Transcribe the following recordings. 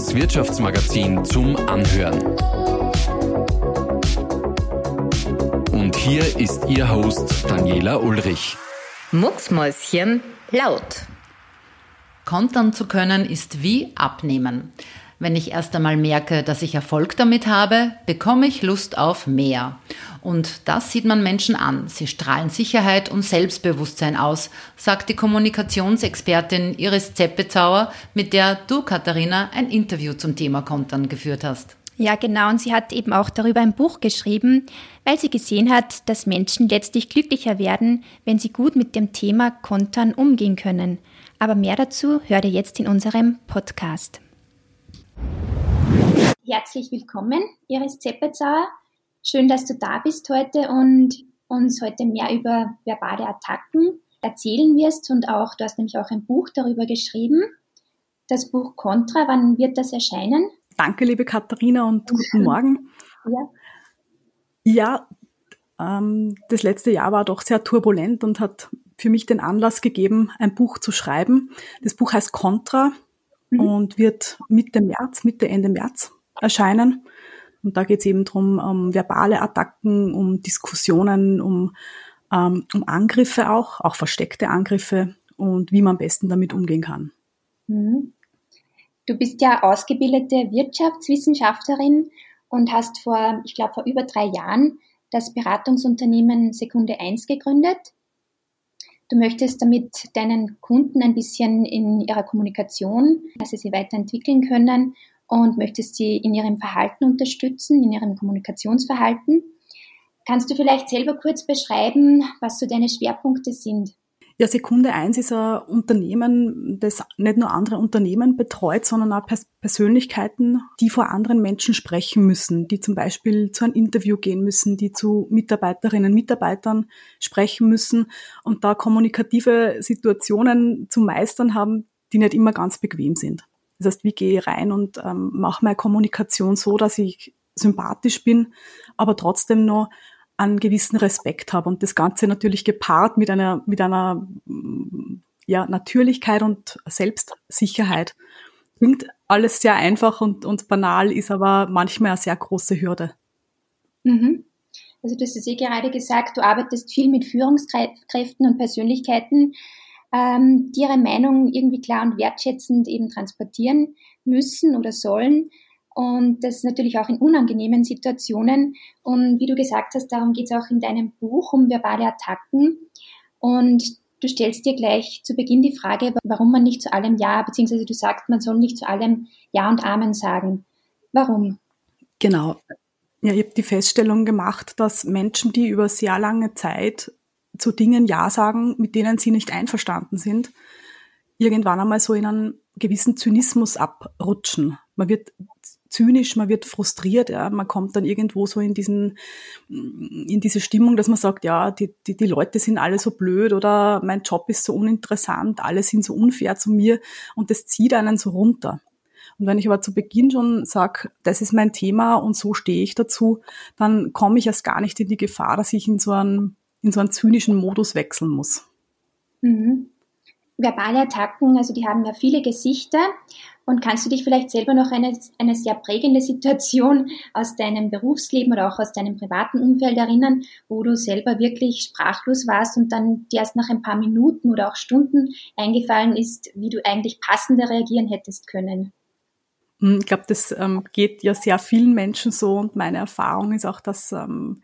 das Wirtschaftsmagazin zum Anhören. Und hier ist Ihr Host Daniela Ulrich. Mucksmäuschen laut. Kontern zu können ist wie abnehmen. Wenn ich erst einmal merke, dass ich Erfolg damit habe, bekomme ich Lust auf mehr. Und das sieht man Menschen an. Sie strahlen Sicherheit und Selbstbewusstsein aus, sagt die Kommunikationsexpertin Iris Zeppezauer, mit der du, Katharina, ein Interview zum Thema Kontern geführt hast. Ja, genau. Und sie hat eben auch darüber ein Buch geschrieben, weil sie gesehen hat, dass Menschen letztlich glücklicher werden, wenn sie gut mit dem Thema Kontern umgehen können. Aber mehr dazu hört ihr jetzt in unserem Podcast. Herzlich willkommen, Iris Zeppezauer. Schön, dass du da bist heute und uns heute mehr über verbale Attacken erzählen wirst und auch, du hast nämlich auch ein Buch darüber geschrieben. Das Buch Contra, wann wird das erscheinen? Danke, liebe Katharina und guten Morgen. Ja, ja ähm, das letzte Jahr war doch sehr turbulent und hat für mich den Anlass gegeben, ein Buch zu schreiben. Das Buch heißt Contra mhm. und wird Mitte März, Mitte, Ende März erscheinen. Und da geht es eben darum, um verbale Attacken, um Diskussionen, um, um, um Angriffe auch, auch versteckte Angriffe und wie man am besten damit umgehen kann. Mhm. Du bist ja ausgebildete Wirtschaftswissenschaftlerin und hast vor, ich glaube, vor über drei Jahren das Beratungsunternehmen Sekunde 1 gegründet. Du möchtest damit deinen Kunden ein bisschen in ihrer Kommunikation, dass sie sie weiterentwickeln können und möchtest sie in ihrem Verhalten unterstützen, in ihrem Kommunikationsverhalten. Kannst du vielleicht selber kurz beschreiben, was so deine Schwerpunkte sind? Ja, Sekunde eins ist ein Unternehmen, das nicht nur andere Unternehmen betreut, sondern auch Pers Persönlichkeiten, die vor anderen Menschen sprechen müssen, die zum Beispiel zu einem Interview gehen müssen, die zu Mitarbeiterinnen, Mitarbeitern sprechen müssen und da kommunikative Situationen zu meistern haben, die nicht immer ganz bequem sind. Das heißt, wie gehe ich rein und ähm, mache meine Kommunikation so, dass ich sympathisch bin, aber trotzdem noch einen gewissen Respekt habe und das Ganze natürlich gepaart mit einer, mit einer ja, Natürlichkeit und Selbstsicherheit. Klingt alles sehr einfach und, und banal, ist aber manchmal eine sehr große Hürde. Mhm. Also du hast es eh gerade gesagt, du arbeitest viel mit Führungskräften und Persönlichkeiten, ähm, die ihre Meinung irgendwie klar und wertschätzend eben transportieren müssen oder sollen. Und das natürlich auch in unangenehmen Situationen. Und wie du gesagt hast, darum geht es auch in deinem Buch um verbale Attacken. Und du stellst dir gleich zu Beginn die Frage, warum man nicht zu allem Ja, beziehungsweise du sagst, man soll nicht zu allem Ja und Amen sagen. Warum? Genau. Ja, ich habe die Feststellung gemacht, dass Menschen, die über sehr lange Zeit zu Dingen Ja sagen, mit denen sie nicht einverstanden sind, irgendwann einmal so in einen gewissen Zynismus abrutschen. Man wird zynisch, man wird frustriert, ja, man kommt dann irgendwo so in diesen, in diese Stimmung, dass man sagt, ja, die, die, die Leute sind alle so blöd oder mein Job ist so uninteressant, alle sind so unfair zu mir und das zieht einen so runter. Und wenn ich aber zu Beginn schon sage, das ist mein Thema und so stehe ich dazu, dann komme ich erst gar nicht in die Gefahr, dass ich in so einen, in so einen zynischen Modus wechseln muss. Mhm. Verbale Attacken, also die haben ja viele Gesichter und kannst du dich vielleicht selber noch eine, eine sehr prägende Situation aus deinem Berufsleben oder auch aus deinem privaten Umfeld erinnern, wo du selber wirklich sprachlos warst und dann dir erst nach ein paar Minuten oder auch Stunden eingefallen ist, wie du eigentlich passender reagieren hättest können? Hm, ich glaube, das ähm, geht ja sehr vielen Menschen so und meine Erfahrung ist auch, dass ähm,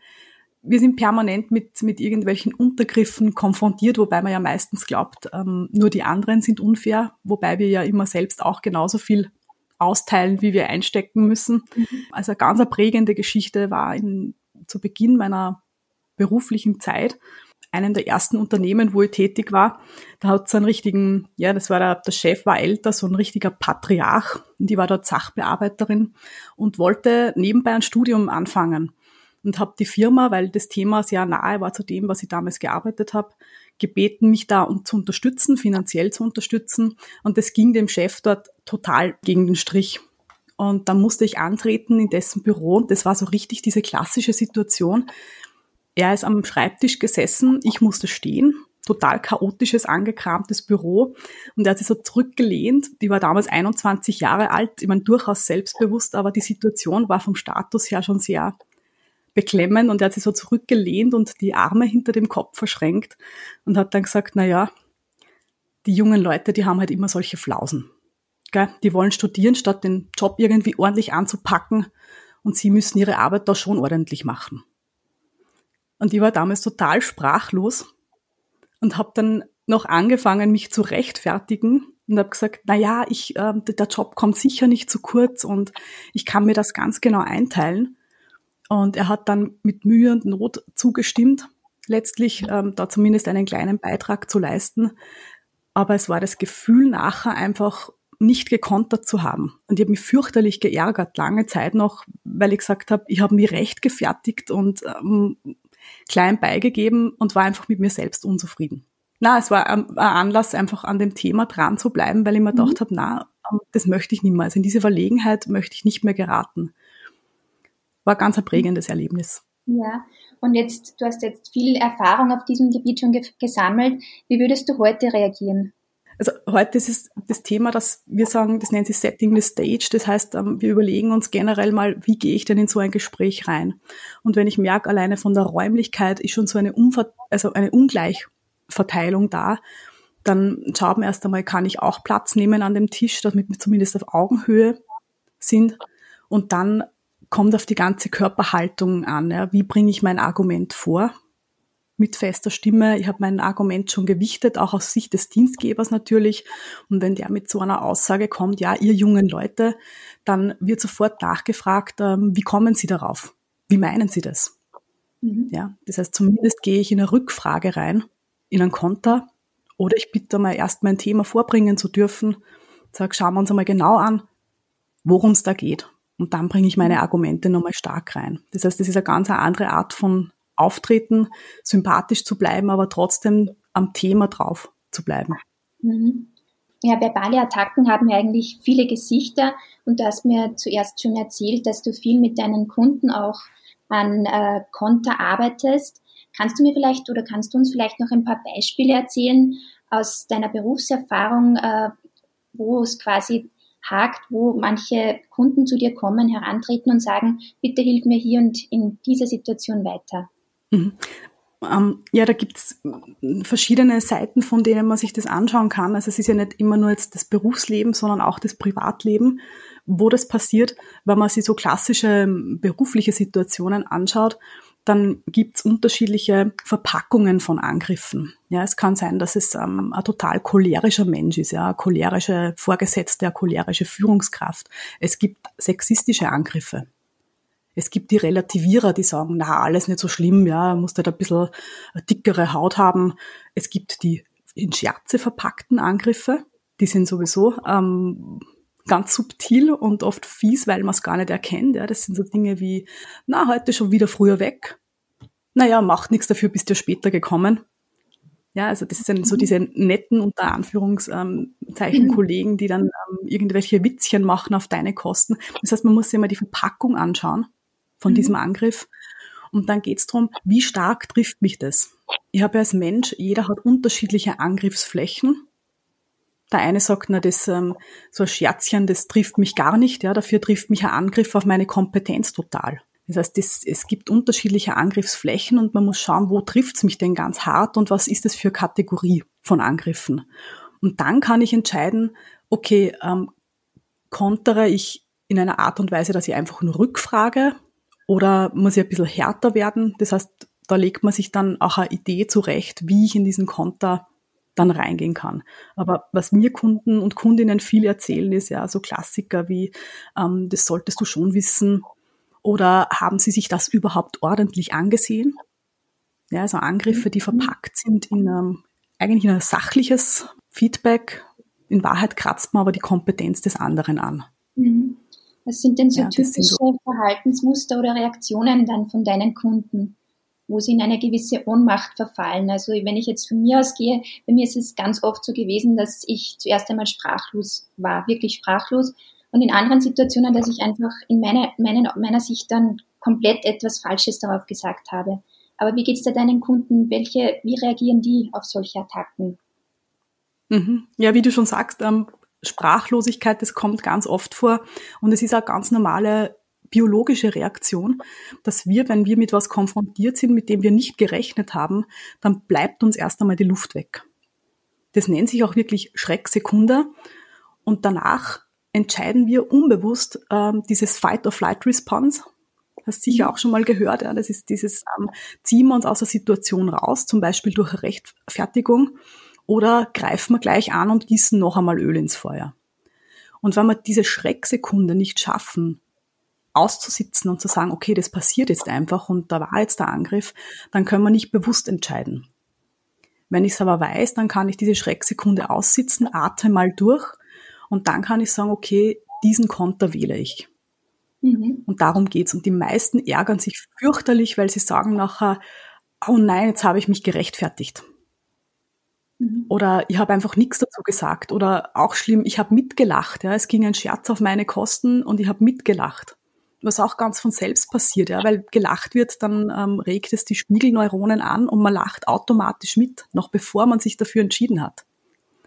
wir sind permanent mit, mit irgendwelchen Untergriffen konfrontiert, wobei man ja meistens glaubt, ähm, nur die anderen sind unfair, wobei wir ja immer selbst auch genauso viel austeilen, wie wir einstecken müssen. Mhm. Also eine ganz prägende Geschichte war in, zu Beginn meiner beruflichen Zeit, einem der ersten Unternehmen, wo ich tätig war, da hat es einen richtigen, ja, das war der, der Chef war älter, so ein richtiger Patriarch und die war dort Sachbearbeiterin und wollte nebenbei ein Studium anfangen und habe die Firma, weil das Thema sehr nahe war zu dem, was ich damals gearbeitet habe, gebeten, mich da zu unterstützen, finanziell zu unterstützen. Und das ging dem Chef dort total gegen den Strich. Und dann musste ich antreten in dessen Büro und das war so richtig diese klassische Situation. Er ist am Schreibtisch gesessen, ich musste stehen total chaotisches, angekramtes Büro und er hat sich so zurückgelehnt. Die war damals 21 Jahre alt, ich meine, durchaus selbstbewusst, aber die Situation war vom Status her schon sehr beklemmend und er hat sich so zurückgelehnt und die Arme hinter dem Kopf verschränkt und hat dann gesagt, na ja, die jungen Leute, die haben halt immer solche Flausen. Gell? Die wollen studieren, statt den Job irgendwie ordentlich anzupacken und sie müssen ihre Arbeit da schon ordentlich machen. Und ich war damals total sprachlos und habe dann noch angefangen, mich zu rechtfertigen und habe gesagt, na ja, ich, äh, der Job kommt sicher nicht zu kurz und ich kann mir das ganz genau einteilen. Und er hat dann mit Mühe und Not zugestimmt, letztlich ähm, da zumindest einen kleinen Beitrag zu leisten. Aber es war das Gefühl nachher einfach nicht gekontert zu haben. Und ich habe mich fürchterlich geärgert, lange Zeit noch, weil ich gesagt habe, ich habe mich recht gefertigt und ähm, klein beigegeben und war einfach mit mir selbst unzufrieden. Na, es war ein Anlass, einfach an dem Thema dran zu bleiben, weil ich mir mhm. gedacht habe, na, ähm, das möchte ich nicht mehr. Also in diese Verlegenheit möchte ich nicht mehr geraten. War ganz ein prägendes Erlebnis. Ja, und jetzt, du hast jetzt viel Erfahrung auf diesem Gebiet schon ge gesammelt. Wie würdest du heute reagieren? Also heute ist es das Thema, dass wir sagen, das nennt sich Setting the Stage. Das heißt, ähm, wir überlegen uns generell mal, wie gehe ich denn in so ein Gespräch rein? Und wenn ich merke, alleine von der Räumlichkeit ist schon so eine, Umver also eine Ungleichverteilung da, dann schauen wir erst einmal, kann ich auch Platz nehmen an dem Tisch, damit wir zumindest auf Augenhöhe sind. Und dann kommt auf die ganze Körperhaltung an. Ja. Wie bringe ich mein Argument vor? mit fester Stimme. Ich habe mein Argument schon gewichtet, auch aus Sicht des Dienstgebers natürlich. Und wenn der mit so einer Aussage kommt, ja, ihr jungen Leute, dann wird sofort nachgefragt, ähm, wie kommen Sie darauf? Wie meinen Sie das? Mhm. Ja, das heißt, zumindest gehe ich in eine Rückfrage rein, in einen Konter, oder ich bitte mal erst mein Thema vorbringen zu dürfen. Sag, schauen wir uns einmal genau an, worum es da geht. Und dann bringe ich meine mhm. Argumente nochmal stark rein. Das heißt, das ist eine ganz andere Art von auftreten, sympathisch zu bleiben, aber trotzdem am Thema drauf zu bleiben. Mhm. Ja, verbale Attacken haben ja eigentlich viele Gesichter und du hast mir zuerst schon erzählt, dass du viel mit deinen Kunden auch an äh, Konter arbeitest. Kannst du mir vielleicht oder kannst du uns vielleicht noch ein paar Beispiele erzählen aus deiner Berufserfahrung, äh, wo es quasi hakt, wo manche Kunden zu dir kommen, herantreten und sagen, bitte hilf mir hier und in dieser Situation weiter? Mhm. Ähm, ja, da gibt's verschiedene Seiten, von denen man sich das anschauen kann. Also es ist ja nicht immer nur jetzt das Berufsleben, sondern auch das Privatleben, wo das passiert. Wenn man sich so klassische ähm, berufliche Situationen anschaut, dann gibt's unterschiedliche Verpackungen von Angriffen. Ja, es kann sein, dass es ähm, ein total cholerischer Mensch ist, ja, cholerische Vorgesetzte, eine cholerische Führungskraft. Es gibt sexistische Angriffe. Es gibt die Relativierer, die sagen, na, alles nicht so schlimm, ja, musst halt ein bisschen dickere Haut haben. Es gibt die in Scherze verpackten Angriffe, die sind sowieso ähm, ganz subtil und oft fies, weil man es gar nicht erkennt. Ja. Das sind so Dinge wie, na, heute schon wieder früher weg. Naja, macht nichts dafür, bist du später gekommen. Ja, also das sind so mhm. diese netten, unter Anführungszeichen, mhm. Kollegen, die dann ähm, irgendwelche Witzchen machen auf deine Kosten. Das heißt, man muss sich mal die Verpackung anschauen von mhm. diesem Angriff. Und dann geht es darum, wie stark trifft mich das? Ich habe ja als Mensch, jeder hat unterschiedliche Angriffsflächen. Der eine sagt, na, das ähm, so ein Scherzchen, das trifft mich gar nicht, ja, dafür trifft mich ein Angriff auf meine Kompetenz total. Das heißt, das, es gibt unterschiedliche Angriffsflächen und man muss schauen, wo trifft's mich denn ganz hart und was ist das für Kategorie von Angriffen. Und dann kann ich entscheiden, okay, ähm, kontere ich in einer Art und Weise, dass ich einfach nur rückfrage, oder muss ich ein bisschen härter werden? Das heißt, da legt man sich dann auch eine Idee zurecht, wie ich in diesen Konter dann reingehen kann. Aber was mir Kunden und Kundinnen viel erzählen, ist ja so Klassiker wie, ähm, das solltest du schon wissen. Oder haben sie sich das überhaupt ordentlich angesehen? Ja, also Angriffe, die verpackt sind in einem, eigentlich in ein sachliches Feedback. In Wahrheit kratzt man aber die Kompetenz des anderen an. Mhm. Was sind denn so ja, typische so Verhaltensmuster oder Reaktionen dann von deinen Kunden, wo sie in eine gewisse Ohnmacht verfallen? Also wenn ich jetzt von mir ausgehe, bei mir ist es ganz oft so gewesen, dass ich zuerst einmal sprachlos war, wirklich sprachlos. Und in anderen Situationen, dass ich einfach in meiner, meiner, meiner Sicht dann komplett etwas Falsches darauf gesagt habe. Aber wie geht es da deinen Kunden? Welche, wie reagieren die auf solche Attacken? Mhm. Ja, wie du schon sagst, ähm, Sprachlosigkeit, das kommt ganz oft vor und es ist auch ganz normale biologische Reaktion, dass wir, wenn wir mit was konfrontiert sind, mit dem wir nicht gerechnet haben, dann bleibt uns erst einmal die Luft weg. Das nennt sich auch wirklich Schrecksekunde und danach entscheiden wir unbewusst ähm, dieses Fight-or-Flight-Response, hast sicher auch schon mal gehört, ja, das ist dieses, ähm, ziehen wir uns aus der Situation raus, zum Beispiel durch Rechtfertigung, oder greifen wir gleich an und gießen noch einmal Öl ins Feuer. Und wenn wir diese Schrecksekunde nicht schaffen, auszusitzen und zu sagen, okay, das passiert jetzt einfach und da war jetzt der Angriff, dann können wir nicht bewusst entscheiden. Wenn ich es aber weiß, dann kann ich diese Schrecksekunde aussitzen, atme mal durch und dann kann ich sagen, okay, diesen Konter wähle ich. Mhm. Und darum geht's. Und die meisten ärgern sich fürchterlich, weil sie sagen nachher, oh nein, jetzt habe ich mich gerechtfertigt. Mhm. Oder ich habe einfach nichts dazu gesagt. Oder auch schlimm, ich habe mitgelacht. Ja. Es ging ein Scherz auf meine Kosten und ich habe mitgelacht. Was auch ganz von selbst passiert, ja, weil gelacht wird, dann ähm, regt es die Spiegelneuronen an und man lacht automatisch mit, noch bevor man sich dafür entschieden hat.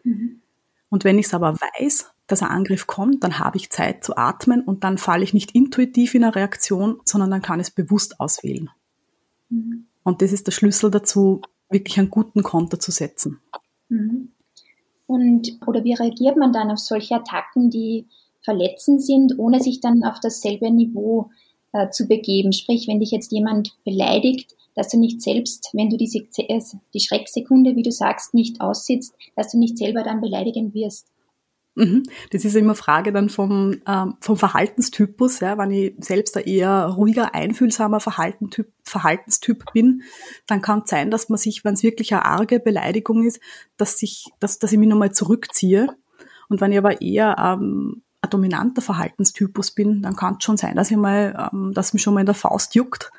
Mhm. Und wenn ich es aber weiß, dass ein Angriff kommt, dann habe ich Zeit zu atmen und dann falle ich nicht intuitiv in eine Reaktion, sondern dann kann ich es bewusst auswählen. Mhm. Und das ist der Schlüssel dazu, wirklich einen guten Konter zu setzen. Mhm. Und, oder wie reagiert man dann auf solche Attacken, die verletzend sind, ohne sich dann auf dasselbe Niveau äh, zu begeben? Sprich, wenn dich jetzt jemand beleidigt, dass du nicht selbst, wenn du diese, äh, die Schrecksekunde, wie du sagst, nicht aussitzt, dass du nicht selber dann beleidigen wirst. Mhm. Das ist immer Frage dann vom, ähm, vom Verhaltenstypus. Ja. Wenn ich selbst ein eher ruhiger, einfühlsamer Verhaltentyp, Verhaltenstyp bin, dann kann es sein, dass man sich, wenn es wirklich eine arge Beleidigung ist, dass, sich, dass, dass ich mich nochmal zurückziehe. Und wenn ich aber eher ähm, ein dominanter Verhaltenstypus bin, dann kann es schon sein, dass ich mal, ähm, dass mich schon mal in der Faust juckt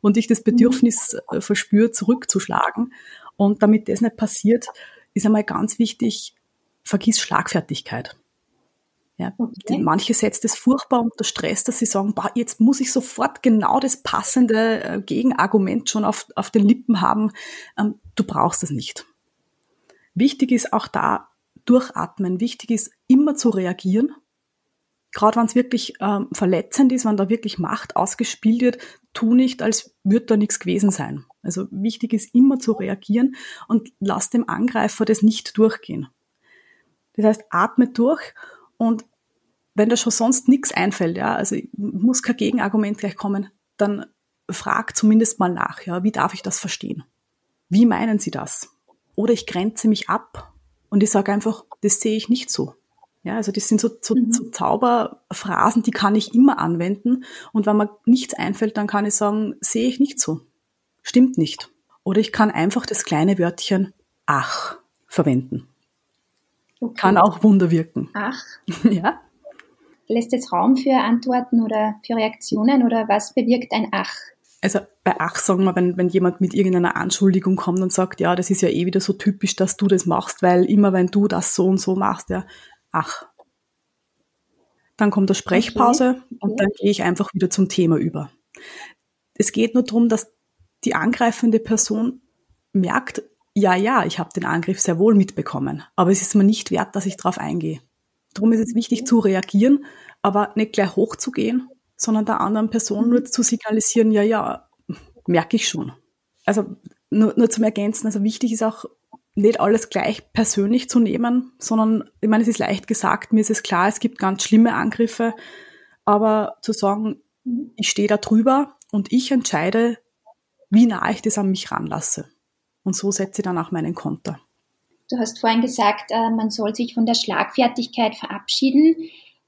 und ich das Bedürfnis äh, verspüre, zurückzuschlagen. Und damit das nicht passiert, ist einmal ganz wichtig, vergiss Schlagfertigkeit. Ja, okay. Manche setzt es furchtbar unter Stress, dass sie sagen, boah, jetzt muss ich sofort genau das passende äh, Gegenargument schon auf, auf den Lippen haben. Ähm, du brauchst es nicht. Wichtig ist auch da durchatmen. Wichtig ist immer zu reagieren. Gerade wenn es wirklich ähm, verletzend ist, wenn da wirklich Macht ausgespielt wird, tu nicht, als würde da nichts gewesen sein. Also wichtig ist immer zu reagieren und lass dem Angreifer das nicht durchgehen. Das heißt, atme durch und wenn da schon sonst nichts einfällt, ja, also muss kein Gegenargument gleich kommen, dann frag zumindest mal nach, ja, wie darf ich das verstehen? Wie meinen Sie das? Oder ich grenze mich ab und ich sage einfach, das sehe ich nicht so. Ja, also das sind so, so, mhm. so Zauberphrasen, die kann ich immer anwenden. Und wenn mir nichts einfällt, dann kann ich sagen, sehe ich nicht so. Stimmt nicht. Oder ich kann einfach das kleine Wörtchen ach verwenden. Okay. Kann auch Wunder wirken. Ach. Ja. Lässt es Raum für Antworten oder für Reaktionen oder was bewirkt ein Ach? Also bei Ach sagen wir, wenn, wenn jemand mit irgendeiner Anschuldigung kommt und sagt, ja, das ist ja eh wieder so typisch, dass du das machst, weil immer wenn du das so und so machst, ja, ach. Dann kommt der Sprechpause okay. Okay. und dann gehe ich einfach wieder zum Thema über. Es geht nur darum, dass die angreifende Person merkt, ja, ja, ich habe den Angriff sehr wohl mitbekommen, aber es ist mir nicht wert, dass ich darauf eingehe. Darum ist es wichtig zu reagieren, aber nicht gleich hochzugehen, sondern der anderen Person nur zu signalisieren, ja, ja, merke ich schon. Also nur, nur zum Ergänzen, also wichtig ist auch, nicht alles gleich persönlich zu nehmen, sondern, ich meine, es ist leicht gesagt, mir ist es klar, es gibt ganz schlimme Angriffe, aber zu sagen, ich stehe da drüber und ich entscheide, wie nah ich das an mich ranlasse. Und so setze ich dann auch meinen Konter. Du hast vorhin gesagt, äh, man soll sich von der Schlagfertigkeit verabschieden.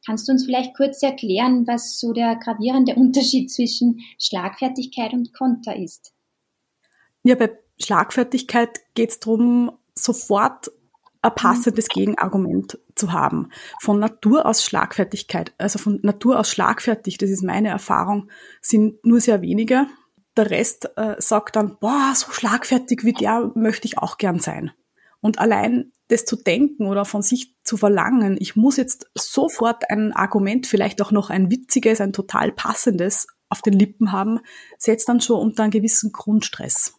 Kannst du uns vielleicht kurz erklären, was so der gravierende Unterschied zwischen Schlagfertigkeit und Konter ist? Ja, bei Schlagfertigkeit geht es darum, sofort ein passendes Gegenargument zu haben. Von Natur aus Schlagfertigkeit, also von Natur aus schlagfertig, das ist meine Erfahrung, sind nur sehr wenige der Rest äh, sagt dann, boah, so schlagfertig wie der möchte ich auch gern sein. Und allein das zu denken oder von sich zu verlangen, ich muss jetzt sofort ein Argument, vielleicht auch noch ein witziges, ein total passendes auf den Lippen haben, setzt dann schon unter einen gewissen Grundstress.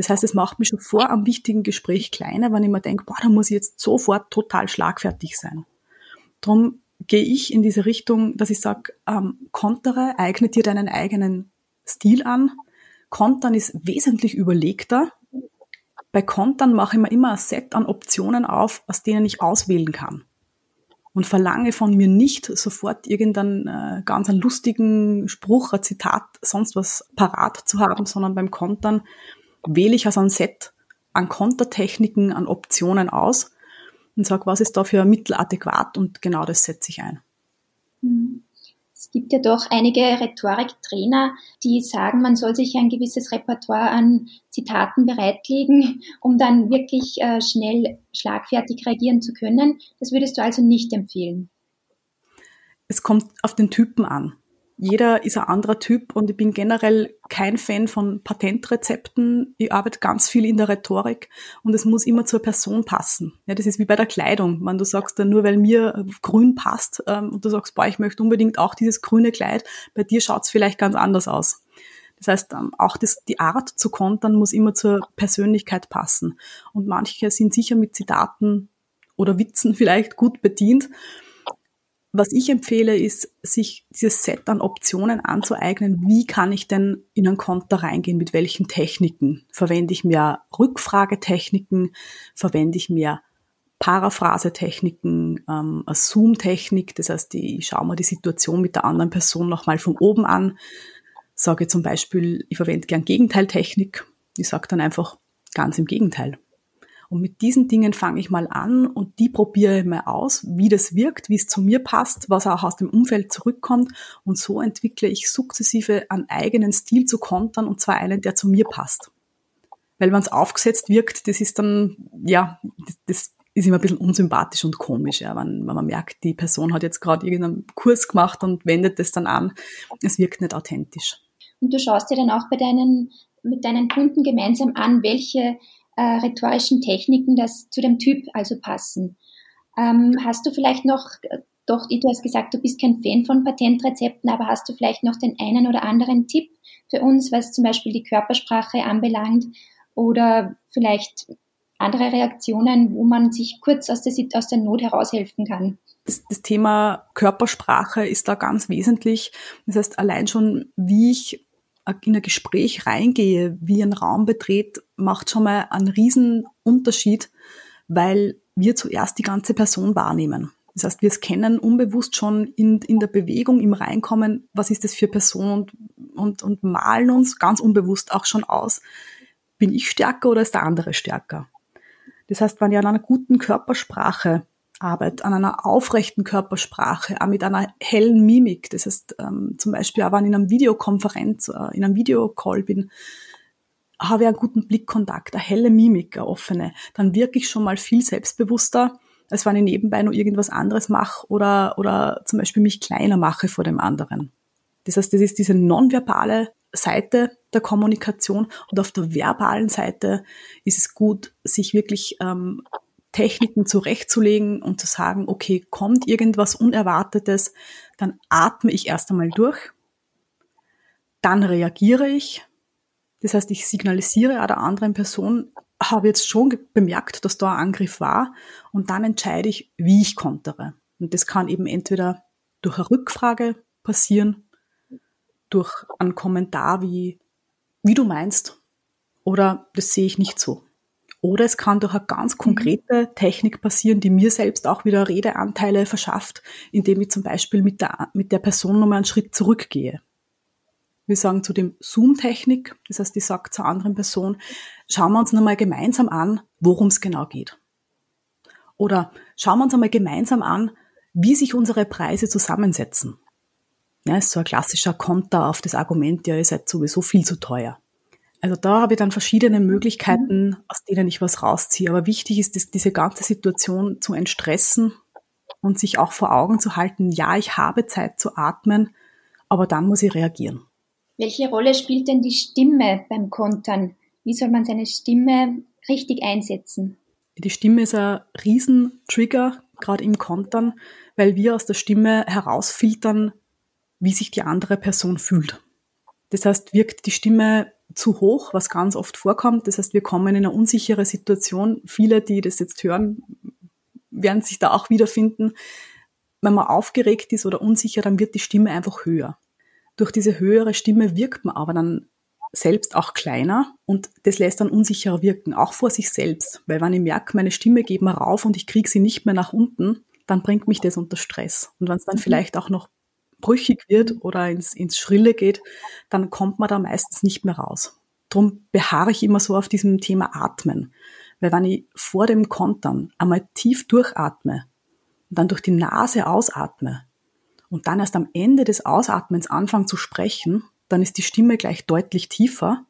Das heißt, es macht mich schon vor am wichtigen Gespräch kleiner, wenn ich mir denke, boah, da muss ich jetzt sofort total schlagfertig sein. Drum gehe ich in diese Richtung, dass ich sage, ähm, kontere, eigne dir deinen eigenen Stil an. Kontern ist wesentlich überlegter. Bei Kontern mache ich mir immer ein Set an Optionen auf, aus denen ich auswählen kann. Und verlange von mir nicht sofort irgendeinen äh, ganz einen lustigen Spruch, ein Zitat, sonst was parat zu haben, sondern beim Kontern wähle ich also ein Set an Kontertechniken, an Optionen aus und sage, was ist da für ein Mittel adäquat und genau das setze ich ein. Es gibt ja doch einige Rhetoriktrainer, die sagen, man soll sich ein gewisses Repertoire an Zitaten bereitlegen, um dann wirklich äh, schnell schlagfertig reagieren zu können. Das würdest du also nicht empfehlen? Es kommt auf den Typen an jeder ist ein anderer Typ und ich bin generell kein Fan von Patentrezepten. Ich arbeite ganz viel in der Rhetorik und es muss immer zur Person passen. Ja, das ist wie bei der Kleidung. Wenn du sagst, nur weil mir grün passt ähm, und du sagst, boah, ich möchte unbedingt auch dieses grüne Kleid, bei dir schaut es vielleicht ganz anders aus. Das heißt, ähm, auch das, die Art zu kontern muss immer zur Persönlichkeit passen. Und manche sind sicher mit Zitaten oder Witzen vielleicht gut bedient was ich empfehle, ist, sich dieses Set an Optionen anzueignen. Wie kann ich denn in ein Konter reingehen? Mit welchen Techniken? Verwende ich mehr Rückfragetechniken? Verwende ich mehr Paraphrasetechniken, ähm, Zoom-Technik? Das heißt, ich schaue mir die Situation mit der anderen Person nochmal von oben an. Sage zum Beispiel, ich verwende gern Gegenteiltechnik. Ich sage dann einfach ganz im Gegenteil. Und mit diesen Dingen fange ich mal an und die probiere ich mal aus, wie das wirkt, wie es zu mir passt, was auch aus dem Umfeld zurückkommt. Und so entwickle ich sukzessive einen eigenen Stil zu kontern und zwar einen, der zu mir passt. Weil wenn es aufgesetzt wirkt, das ist dann, ja, das, das ist immer ein bisschen unsympathisch und komisch, ja, wenn, wenn man merkt, die Person hat jetzt gerade irgendeinen Kurs gemacht und wendet das dann an. Es wirkt nicht authentisch. Und du schaust dir dann auch bei deinen, mit deinen Kunden gemeinsam an, welche äh, rhetorischen Techniken das zu dem Typ also passen. Ähm, hast du vielleicht noch, doch, du hast gesagt, du bist kein Fan von Patentrezepten, aber hast du vielleicht noch den einen oder anderen Tipp für uns, was zum Beispiel die Körpersprache anbelangt oder vielleicht andere Reaktionen, wo man sich kurz aus der, aus der Not heraushelfen kann? Das Thema Körpersprache ist da ganz wesentlich. Das heißt, allein schon, wie ich in ein Gespräch reingehe, wie ein Raum betrete, macht schon mal einen riesen Unterschied, weil wir zuerst die ganze Person wahrnehmen. Das heißt, wir scannen unbewusst schon in, in der Bewegung, im Reinkommen, was ist das für Person und, und, und malen uns ganz unbewusst auch schon aus, bin ich stärker oder ist der andere stärker? Das heißt, wenn ich an einer guten Körpersprache Arbeit an einer aufrechten Körpersprache, auch mit einer hellen Mimik. Das heißt, ähm, zum Beispiel auch wenn ich in einer Videokonferenz, äh, in einem Videocall bin, habe ich einen guten Blickkontakt, eine helle Mimik, eine offene. Dann wirke ich schon mal viel selbstbewusster, als wenn ich nebenbei noch irgendwas anderes mache oder, oder zum Beispiel mich kleiner mache vor dem anderen. Das heißt, das ist diese nonverbale Seite der Kommunikation und auf der verbalen Seite ist es gut, sich wirklich ähm, Techniken zurechtzulegen und zu sagen, okay, kommt irgendwas Unerwartetes, dann atme ich erst einmal durch, dann reagiere ich. Das heißt, ich signalisiere der anderen Person, habe jetzt schon bemerkt, dass da ein Angriff war und dann entscheide ich, wie ich kontere. Und das kann eben entweder durch eine Rückfrage passieren, durch einen Kommentar wie, wie du meinst, oder das sehe ich nicht so. Oder es kann durch eine ganz konkrete Technik passieren, die mir selbst auch wieder Redeanteile verschafft, indem ich zum Beispiel mit der, mit der Person nochmal einen Schritt zurückgehe. Wir sagen zu dem Zoom-Technik, das heißt, ich sage zur anderen Person, schauen wir uns nochmal gemeinsam an, worum es genau geht. Oder schauen wir uns einmal gemeinsam an, wie sich unsere Preise zusammensetzen. Ja, ist so ein klassischer Konter auf das Argument, ja, ihr seid sowieso viel zu teuer. Also da habe ich dann verschiedene Möglichkeiten, aus denen ich was rausziehe. Aber wichtig ist, dass diese ganze Situation zu entstressen und sich auch vor Augen zu halten, ja, ich habe Zeit zu atmen, aber dann muss ich reagieren. Welche Rolle spielt denn die Stimme beim Kontern? Wie soll man seine Stimme richtig einsetzen? Die Stimme ist ein Riesentrigger, gerade im Kontern, weil wir aus der Stimme herausfiltern, wie sich die andere Person fühlt. Das heißt, wirkt die Stimme zu hoch, was ganz oft vorkommt. Das heißt, wir kommen in eine unsichere Situation. Viele, die das jetzt hören, werden sich da auch wiederfinden. Wenn man aufgeregt ist oder unsicher, dann wird die Stimme einfach höher. Durch diese höhere Stimme wirkt man aber dann selbst auch kleiner und das lässt dann unsicherer wirken, auch vor sich selbst. Weil wenn ich merke, meine Stimme geht mal rauf und ich kriege sie nicht mehr nach unten, dann bringt mich das unter Stress. Und wenn es dann mhm. vielleicht auch noch brüchig wird oder ins, ins Schrille geht, dann kommt man da meistens nicht mehr raus. Drum beharre ich immer so auf diesem Thema Atmen. Weil wenn ich vor dem Kontern einmal tief durchatme und dann durch die Nase ausatme und dann erst am Ende des Ausatmens anfange zu sprechen, dann ist die Stimme gleich deutlich tiefer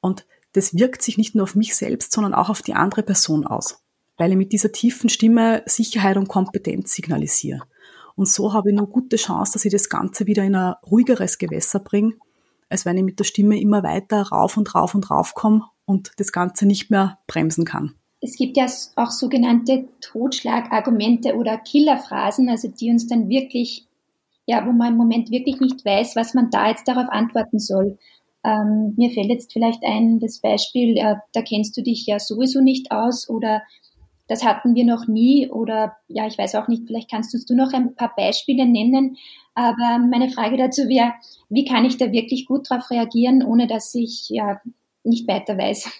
und das wirkt sich nicht nur auf mich selbst, sondern auch auf die andere Person aus, weil ich mit dieser tiefen Stimme Sicherheit und Kompetenz signalisiere. Und so habe ich eine gute Chance, dass ich das Ganze wieder in ein ruhigeres Gewässer bringe, als wenn ich mit der Stimme immer weiter rauf und rauf und rauf komme und das Ganze nicht mehr bremsen kann. Es gibt ja auch sogenannte Totschlagargumente oder Killerphrasen, also die uns dann wirklich ja, wo man im Moment wirklich nicht weiß, was man da jetzt darauf antworten soll. Ähm, mir fällt jetzt vielleicht ein, das Beispiel, äh, da kennst du dich ja sowieso nicht aus oder das hatten wir noch nie oder ja, ich weiß auch nicht, vielleicht kannst du noch ein paar Beispiele nennen. Aber meine Frage dazu wäre, wie kann ich da wirklich gut darauf reagieren, ohne dass ich ja nicht weiter weiß?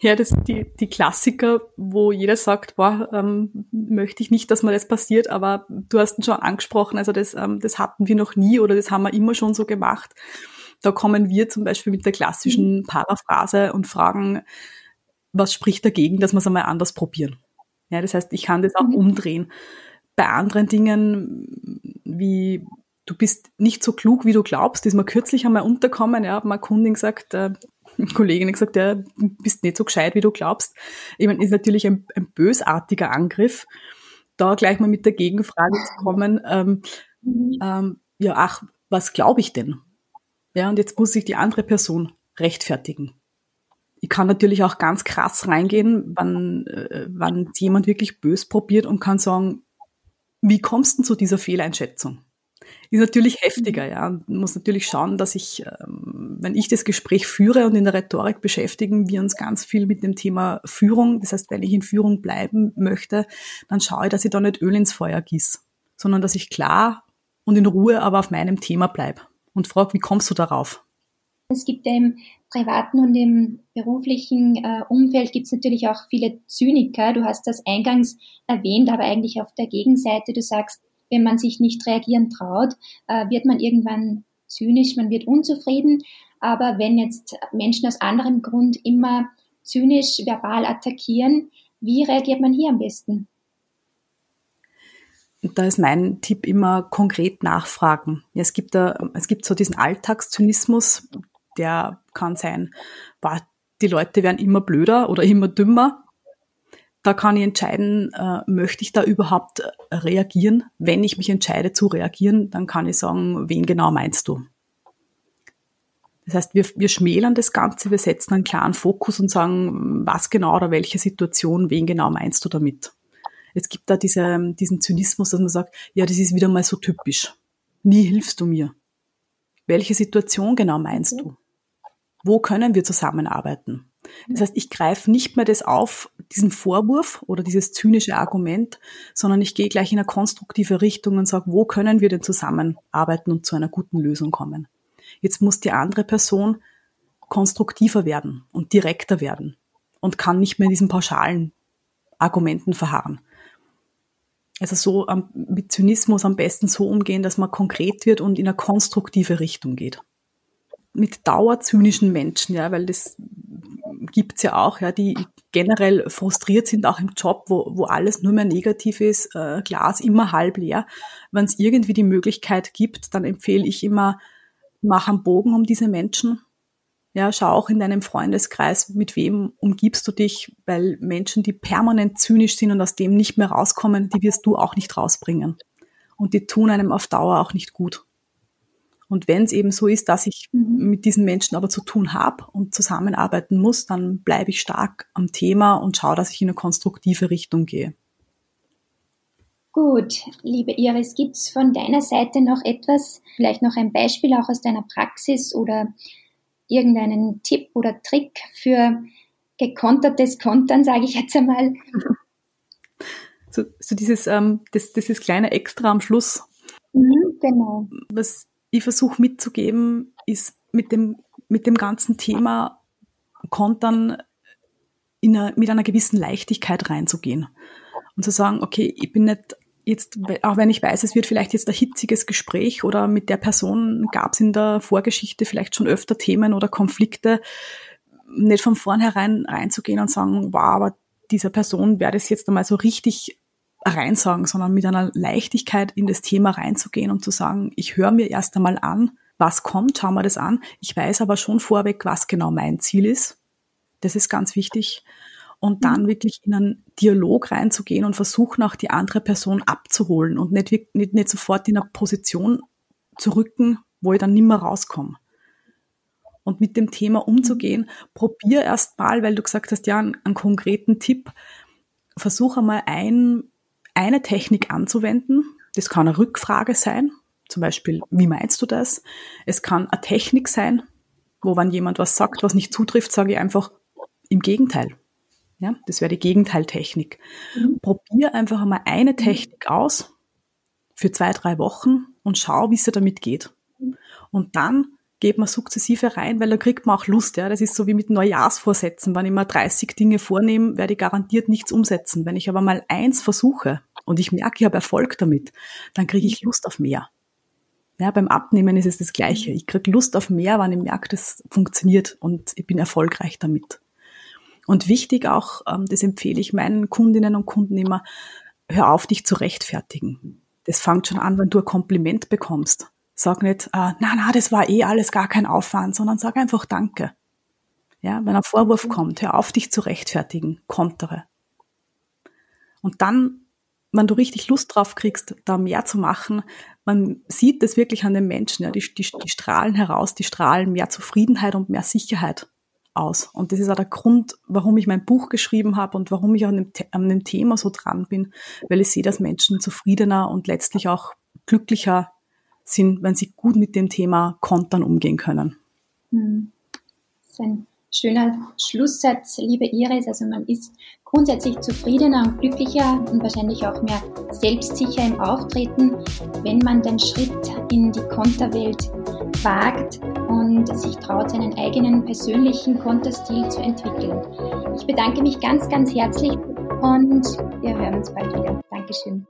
Ja, das sind die, die Klassiker, wo jeder sagt, boah, ähm, möchte ich nicht, dass mir das passiert, aber du hast ihn schon angesprochen, also das, ähm, das hatten wir noch nie oder das haben wir immer schon so gemacht. Da kommen wir zum Beispiel mit der klassischen mhm. Paraphrase und fragen, was spricht dagegen, dass wir es einmal anders probieren. Ja, das heißt, ich kann das auch mhm. umdrehen. Bei anderen Dingen, wie du bist nicht so klug, wie du glaubst, ist mir kürzlich einmal unterkommen, ja, hat meine Kundin gesagt, äh, Kollegin gesagt, ja, bist nicht so gescheit, wie du glaubst. Ich meine, ist natürlich ein, ein bösartiger Angriff. Da gleich mal mit der Gegenfrage zu kommen, ähm, ähm, ja, ach, was glaube ich denn? Ja, und jetzt muss sich die andere Person rechtfertigen. Ich kann natürlich auch ganz krass reingehen, wann, äh, jemand wirklich bös probiert und kann sagen, wie kommst du zu dieser Fehleinschätzung? ist natürlich heftiger, ja. Man muss natürlich schauen, dass ich, ähm, wenn ich das Gespräch führe und in der Rhetorik beschäftigen wir uns ganz viel mit dem Thema Führung. Das heißt, wenn ich in Führung bleiben möchte, dann schaue ich, dass ich da nicht Öl ins Feuer gieß, sondern dass ich klar und in Ruhe aber auf meinem Thema bleibe und frage, wie kommst du darauf? Es gibt im privaten und im beruflichen äh, Umfeld gibt es natürlich auch viele Zyniker. Du hast das eingangs erwähnt, aber eigentlich auf der Gegenseite. Du sagst, wenn man sich nicht reagieren traut, äh, wird man irgendwann zynisch, man wird unzufrieden. Aber wenn jetzt Menschen aus anderem Grund immer zynisch verbal attackieren, wie reagiert man hier am besten? Da ist mein Tipp immer konkret nachfragen. es gibt da, es gibt so diesen Alltagszynismus, der kann sein, boah, die Leute werden immer blöder oder immer dümmer da kann ich entscheiden, äh, möchte ich da überhaupt äh, reagieren? Wenn ich mich entscheide zu reagieren, dann kann ich sagen, wen genau meinst du? Das heißt, wir, wir schmälern das Ganze, wir setzen einen klaren Fokus und sagen, was genau oder welche Situation, wen genau meinst du damit? Es gibt da diese, diesen Zynismus, dass man sagt, ja, das ist wieder mal so typisch. Nie hilfst du mir. Welche Situation genau meinst du? Wo können wir zusammenarbeiten? Das heißt, ich greife nicht mehr das auf, diesen Vorwurf oder dieses zynische Argument, sondern ich gehe gleich in eine konstruktive Richtung und sage, wo können wir denn zusammenarbeiten und zu einer guten Lösung kommen? Jetzt muss die andere Person konstruktiver werden und direkter werden und kann nicht mehr in diesen pauschalen Argumenten verharren. Also so mit Zynismus am besten so umgehen, dass man konkret wird und in eine konstruktive Richtung geht. Mit dauerzynischen Menschen, ja, weil das gibt's ja auch, ja, die generell frustriert sind, auch im Job, wo, wo alles nur mehr negativ ist, äh, Glas immer halb leer. Wenn es irgendwie die Möglichkeit gibt, dann empfehle ich immer, mach einen Bogen um diese Menschen. Ja, schau auch in deinem Freundeskreis, mit wem umgibst du dich, weil Menschen, die permanent zynisch sind und aus dem nicht mehr rauskommen, die wirst du auch nicht rausbringen. Und die tun einem auf Dauer auch nicht gut. Und wenn es eben so ist, dass ich mhm. mit diesen Menschen aber zu tun habe und zusammenarbeiten muss, dann bleibe ich stark am Thema und schaue, dass ich in eine konstruktive Richtung gehe. Gut, liebe Iris, gibt es von deiner Seite noch etwas, vielleicht noch ein Beispiel auch aus deiner Praxis oder irgendeinen Tipp oder Trick für gekontertes Kontern, sage ich jetzt einmal? So, so dieses, ähm, das, dieses kleine Extra am Schluss. Mhm, genau. Was ich versuche mitzugeben, ist mit dem, mit dem ganzen Thema Kontern in eine, mit einer gewissen Leichtigkeit reinzugehen. Und zu sagen, okay, ich bin nicht jetzt, auch wenn ich weiß, es wird vielleicht jetzt ein hitziges Gespräch oder mit der Person gab es in der Vorgeschichte vielleicht schon öfter Themen oder Konflikte, nicht von vornherein reinzugehen und sagen, wow, aber dieser Person werde ich jetzt einmal so richtig reinsagen, sondern mit einer Leichtigkeit in das Thema reinzugehen und zu sagen, ich höre mir erst einmal an, was kommt, schauen wir das an. Ich weiß aber schon vorweg, was genau mein Ziel ist. Das ist ganz wichtig und dann mhm. wirklich in einen Dialog reinzugehen und versuchen auch die andere Person abzuholen und nicht, nicht, nicht sofort in eine Position zu rücken, wo ich dann nimmer rauskomme. Und mit dem Thema umzugehen, probier erst mal, weil du gesagt hast, ja, einen, einen konkreten Tipp, versuche einmal ein, eine Technik anzuwenden. Das kann eine Rückfrage sein, zum Beispiel, wie meinst du das? Es kann eine Technik sein, wo wenn jemand was sagt, was nicht zutrifft, sage ich einfach im Gegenteil. Ja, das wäre die Gegenteiltechnik. Mhm. Probier einfach einmal eine mhm. Technik aus für zwei, drei Wochen und schau, wie es dir damit geht. Und dann geht man sukzessive rein, weil da kriegt man auch Lust. Ja. Das ist so wie mit Neujahrsvorsätzen. Wenn ich mal 30 Dinge vornehme, werde ich garantiert nichts umsetzen. Wenn ich aber mal eins versuche und ich merke, ich habe Erfolg damit, dann kriege ich Lust auf mehr. Ja, beim Abnehmen ist es das Gleiche. Ich kriege Lust auf mehr, wenn ich merke, das funktioniert und ich bin erfolgreich damit. Und wichtig auch, ähm, das empfehle ich meinen Kundinnen und Kunden immer, hör auf, dich zu rechtfertigen. Das fängt schon an, wenn du ein Kompliment bekommst. Sag nicht, äh, na, na, das war eh alles gar kein Aufwand, sondern sag einfach Danke. Ja, wenn ein Vorwurf kommt, hör auf, dich zu rechtfertigen, kontere. Und dann, wenn du richtig Lust drauf kriegst, da mehr zu machen, man sieht das wirklich an den Menschen, ja, die, die, die strahlen heraus, die strahlen mehr Zufriedenheit und mehr Sicherheit aus. Und das ist auch der Grund, warum ich mein Buch geschrieben habe und warum ich an dem, an dem Thema so dran bin, weil ich sehe, dass Menschen zufriedener und letztlich auch glücklicher sind, wenn sie gut mit dem Thema Kontern umgehen können. Hm. Das ist ein schöner Schlusssatz, liebe Iris. Also man ist grundsätzlich zufriedener und glücklicher und wahrscheinlich auch mehr selbstsicher im Auftreten, wenn man den Schritt in die Konterwelt wagt und sich traut, seinen eigenen persönlichen Konterstil zu entwickeln. Ich bedanke mich ganz, ganz herzlich und wir hören uns bald wieder. Dankeschön.